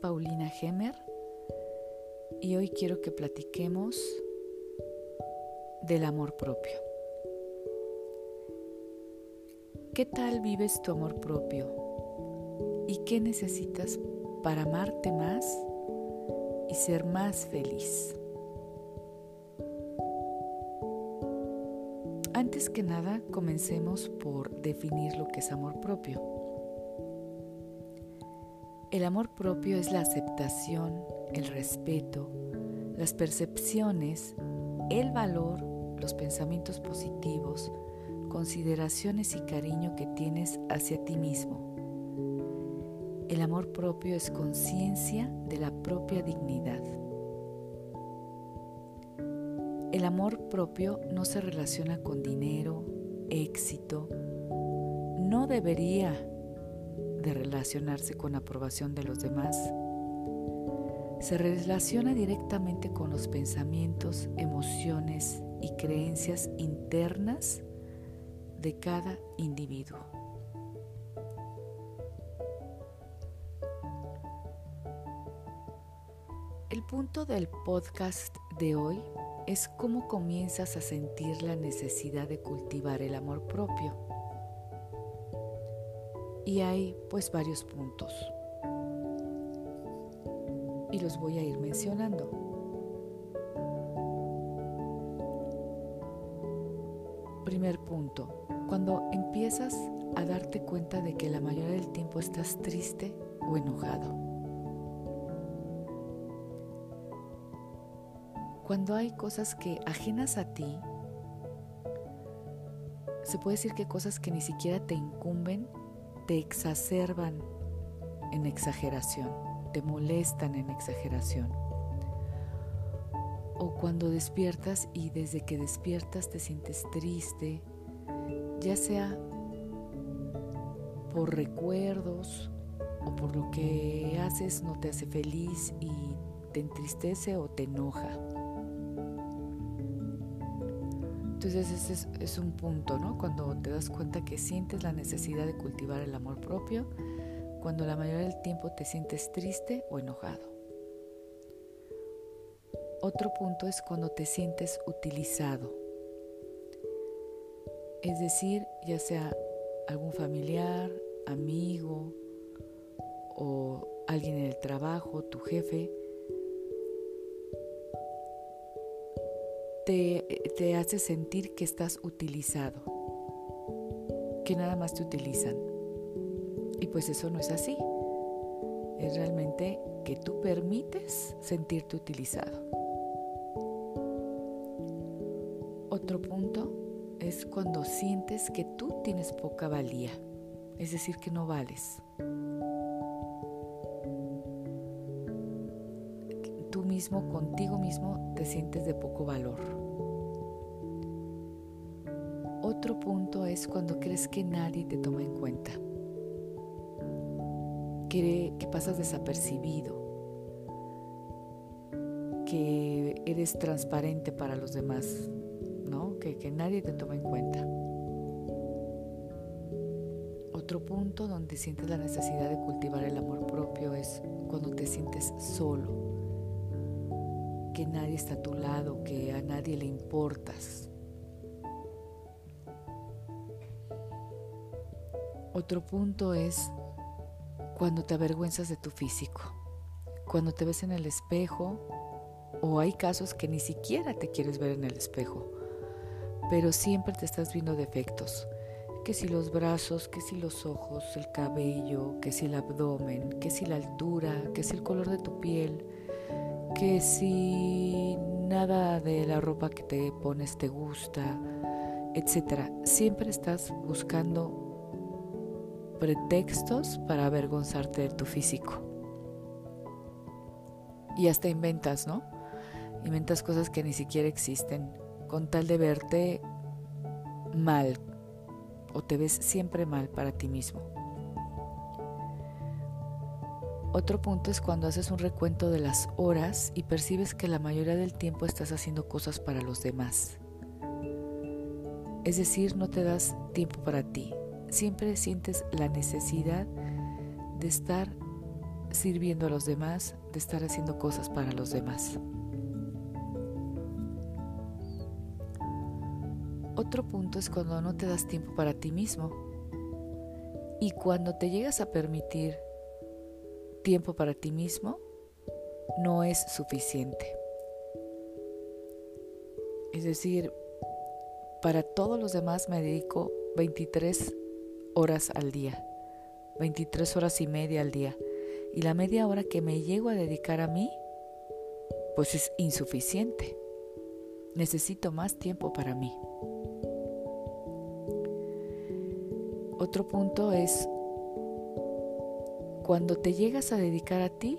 Paulina Gemer y hoy quiero que platiquemos del amor propio. ¿Qué tal vives tu amor propio? ¿Y qué necesitas para amarte más y ser más feliz? Antes que nada, comencemos por definir lo que es amor propio. El amor propio es la aceptación, el respeto, las percepciones, el valor, los pensamientos positivos, consideraciones y cariño que tienes hacia ti mismo. El amor propio es conciencia de la propia dignidad. El amor propio no se relaciona con dinero, éxito, no debería relacionarse con aprobación de los demás, se relaciona directamente con los pensamientos, emociones y creencias internas de cada individuo. El punto del podcast de hoy es cómo comienzas a sentir la necesidad de cultivar el amor propio y hay pues varios puntos. Y los voy a ir mencionando. Primer punto, cuando empiezas a darte cuenta de que la mayoría del tiempo estás triste o enojado. Cuando hay cosas que ajenas a ti, se puede decir que cosas que ni siquiera te incumben te exacerban en exageración, te molestan en exageración. O cuando despiertas y desde que despiertas te sientes triste, ya sea por recuerdos o por lo que haces no te hace feliz y te entristece o te enoja. Entonces ese es, un punto, ¿no? Cuando te das cuenta que sientes la necesidad de cultivar el amor propio, cuando la mayoría del tiempo te sientes triste o enojado. Otro punto es cuando te sientes utilizado. Es decir, ya sea algún familiar, amigo o alguien en el trabajo, tu jefe, te, hace sentir que estás utilizado, que nada más te utilizan. Y pues eso no es así. Es realmente que tú permites sentirte utilizado. Otro punto es cuando sientes que tú tienes poca valía, es decir, que no vales. Contigo mismo, te sientes de poco valor. Otro punto es cuando crees que nadie te toma en cuenta, que, que pasas desapercibido, que eres transparente para los demás, ¿no? que, que nadie te toma en cuenta. Otro punto donde sientes la necesidad de cultivar el amor propio es cuando te sientes solo, que nadie está a tu lado, que a nadie le importas. Otro punto es cuando te avergüenzas de tu físico, cuando te ves en el espejo o hay casos que ni siquiera te quieres ver en el espejo, pero siempre te estás viendo defectos, que si los brazos, que si los ojos, el cabello, que si el abdomen, que si la altura, que si el color de tu piel, que si nada de la ropa que te pones te gusta, etcétera. Siempre estás buscando pretextos para avergonzarte de tu físico. Y hasta inventas, ¿no? Inventas cosas que ni siquiera existen con tal de verte mal o te ves siempre mal para ti mismo. Otro punto es cuando haces un recuento de las horas y percibes que la mayoría del tiempo estás haciendo cosas para los demás. Es decir, no te das tiempo para ti, siempre sientes la necesidad de estar sirviendo a los demás, de estar haciendo cosas para los demás. Otro punto es cuando no te das tiempo para ti mismo y cuando te llegas a permitir tiempo para ti mismo, no es suficiente. Es decir, para todos los demás me dedico 23 horas al día, 23 horas y media al día. Y la media hora que me llego a dedicar a mí, pues es insuficiente. Necesito más tiempo para mí. Otro punto es cuando te llegas a dedicar a ti,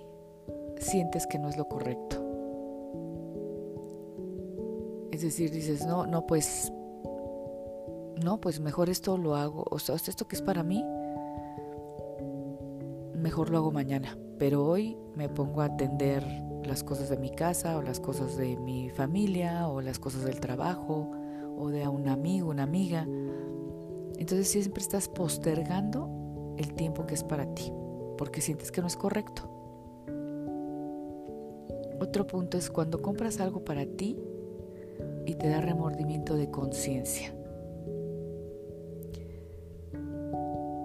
sientes que no es lo correcto. Es decir, dices, no, no, pues, no, pues mejor esto lo hago, o sea, esto que es para mí, mejor lo hago mañana, pero hoy me pongo a atender las cosas de mi casa o las cosas de mi familia o las cosas del trabajo o de un amigo, una amiga. Entonces siempre estás postergando el tiempo que es para ti, porque sientes que no es correcto. Otro punto es cuando compras algo para ti y te da remordimiento de conciencia.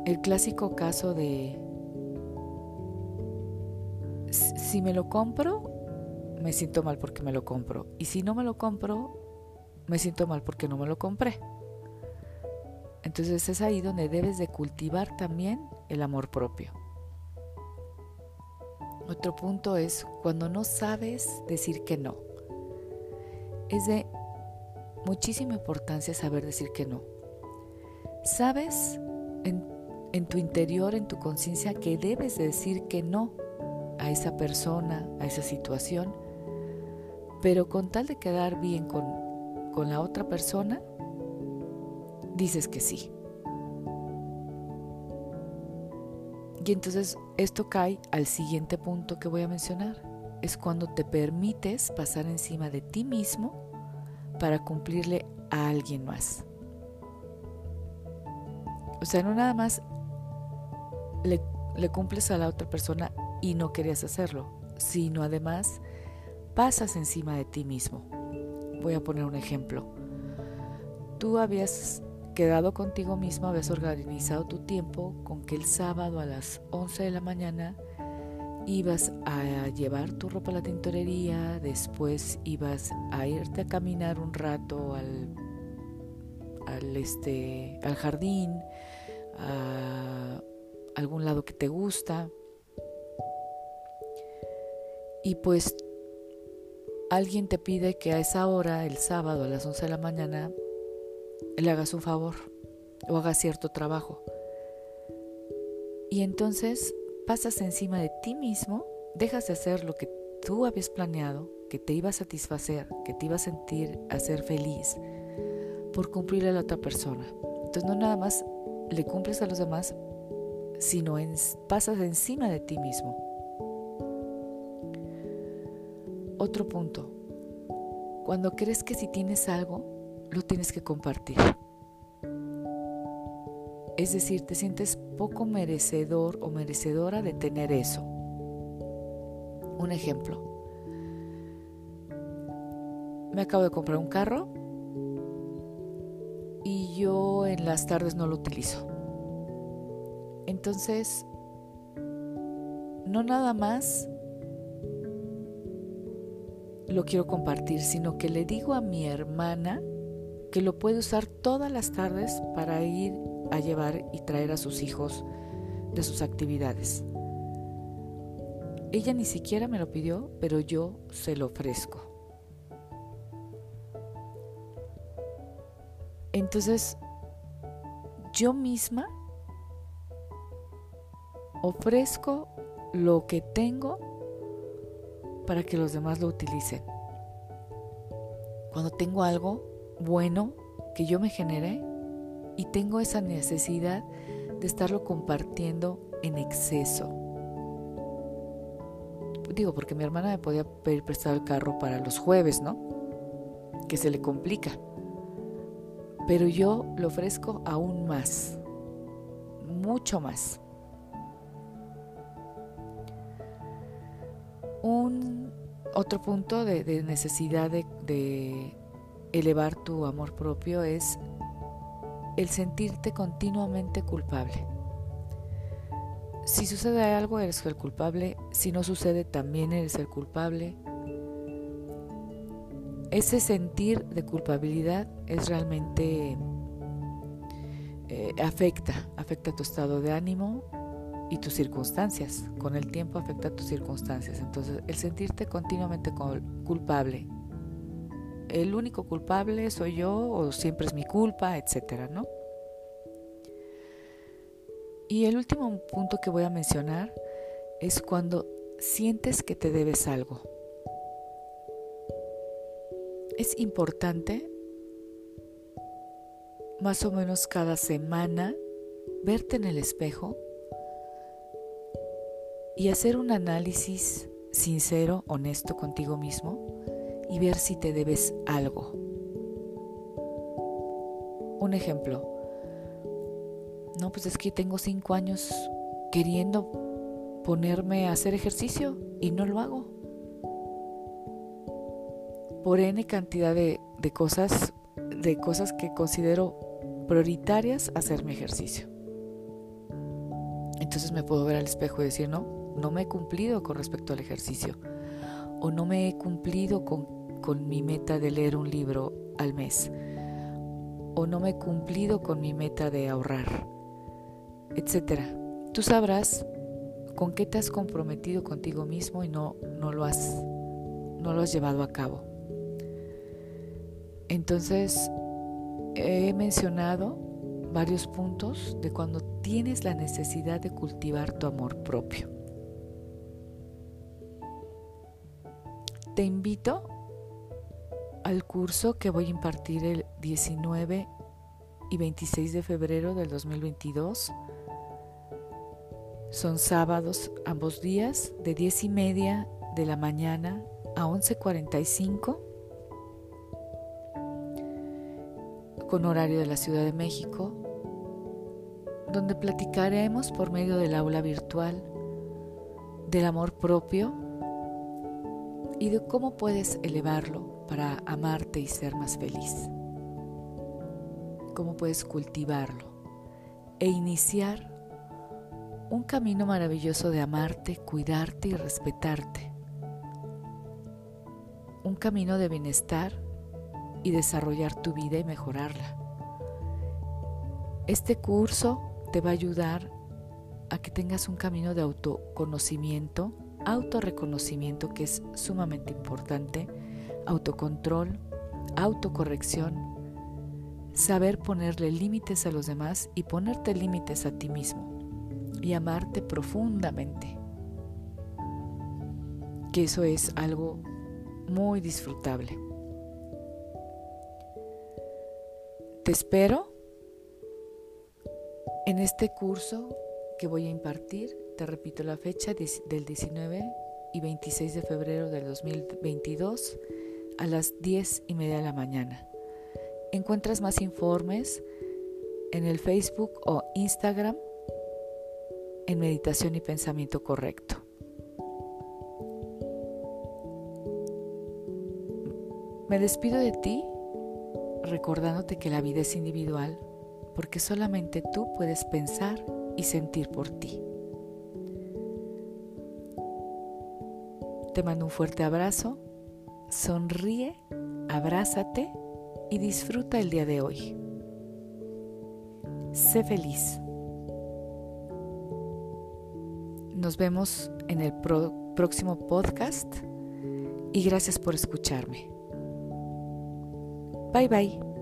El clásico caso de si me lo compro, me siento mal porque me lo compro. Y si no me lo compro, me siento mal porque no me lo compré. Entonces es ahí donde debes de cultivar también el amor propio. Otro punto es cuando no sabes decir que no. Es de muchísima importancia saber decir que no. Sabes en, tu interior, en tu conciencia, que debes de decir que no a esa persona, a esa situación, pero con tal de quedar bien con la otra persona, dices que sí. Y entonces esto cae al siguiente punto que voy a mencionar. Es cuando te permites pasar encima de ti mismo para cumplirle a alguien más. O sea, no nada más le, le cumples a la otra persona y no querías hacerlo, sino además pasas encima de ti mismo. Voy a poner un ejemplo. Tú habías quedado contigo mismo, habías organizado tu tiempo con que el sábado a las 11 de la mañana ibas a llevar tu ropa a la tintorería, después ibas a irte a caminar un rato al, al, este, al jardín, a algún lado que te gusta. Y pues alguien te pide que a esa hora, el sábado a las 11 de la mañana, le hagas un favor o hagas cierto trabajo. Y entonces pasas encima de ti mismo, dejas de hacer lo que tú habías planeado, que te iba a satisfacer, que te iba a sentir a ser feliz, por cumplirle a la otra persona. Entonces no nada más le cumples a los demás, sino pasas encima de ti mismo. Otro punto, cuando crees que si tienes algo, lo tienes que compartir. Es decir, te sientes poco merecedor o merecedora de tener eso. Un ejemplo. Me acabo de comprar un carro y yo en las tardes no lo utilizo. Entonces, no nada más lo quiero compartir, sino que le digo a mi hermana que lo puede usar todas las tardes para ir a llevar y traer a sus hijos de sus actividades. Ella ni siquiera me lo pidió, pero yo se lo ofrezco. Entonces, yo misma ofrezco lo que tengo para que los demás lo utilicen. Cuando tengo algo bueno que yo me generé, y tengo esa necesidad de estarlo compartiendo en exceso. Digo, porque mi hermana me podía pedir prestado el carro para los jueves, ¿no? Que se le complica. Pero yo lo ofrezco aún más, mucho más. Un otro punto de, necesidad de elevar tu amor propio es el sentirte continuamente culpable. Si sucede algo, eres el culpable. Si no sucede, también eres el culpable. Ese sentir de culpabilidad es realmente eh, afecta, afecta tu estado de ánimo y tus circunstancias. Con el tiempo afecta tus circunstancias. Entonces, el sentirte continuamente culpable, el único culpable soy yo o siempre es mi culpa, etcétera, ¿no? Y el último punto que voy a mencionar es cuando sientes que te debes algo. Es importante más o menos cada semana verte en el espejo y hacer un análisis sincero, honesto contigo mismo y ver si te debes algo. Un ejemplo, no, pues es que tengo cinco años queriendo ponerme a hacer ejercicio y no lo hago. Por N cantidad de, de cosas, de cosas que considero prioritarias hacer mi ejercicio. Entonces me puedo ver al espejo y decir, no, no me he cumplido con respecto al ejercicio. O no me he cumplido con, con mi meta de leer un libro al mes. O no me he cumplido con mi meta de ahorrar etcétera. Tú sabrás con qué te has comprometido contigo mismo y no, no, lo has, no lo has llevado a cabo. Entonces, he mencionado varios puntos de cuando tienes la necesidad de cultivar tu amor propio. Te invito al curso que voy a impartir el 19 y 26 de febrero del 2022 son sábados ambos días de 10 y media de la mañana a 11.45 con horario de la Ciudad de México, donde platicaremos por medio del aula virtual del amor propio y de cómo puedes elevarlo para amarte y ser más feliz. Cómo puedes cultivarlo e iniciar un camino maravilloso de amarte, cuidarte y respetarte. Un camino de bienestar y desarrollar tu vida y mejorarla. Este curso te va a ayudar a que tengas un camino de autoconocimiento, autorreconocimiento que es sumamente importante, autocontrol, autocorrección, saber ponerle límites a los demás y ponerte límites a ti mismo y amarte profundamente. Que eso es algo muy disfrutable. Te espero en este curso que voy a impartir. Te repito la fecha del 19 y 26 de febrero del 2022 a las 10 y media de la mañana. Encuentras más informes en el Facebook o Instagram en meditación y pensamiento correcto. Me despido de ti recordándote que la vida es individual porque solamente tú puedes pensar y sentir por ti. Te mando un fuerte abrazo, sonríe, abrázate y disfruta el día de hoy. Sé feliz. Nos vemos en el próximo podcast y gracias por escucharme. Bye bye.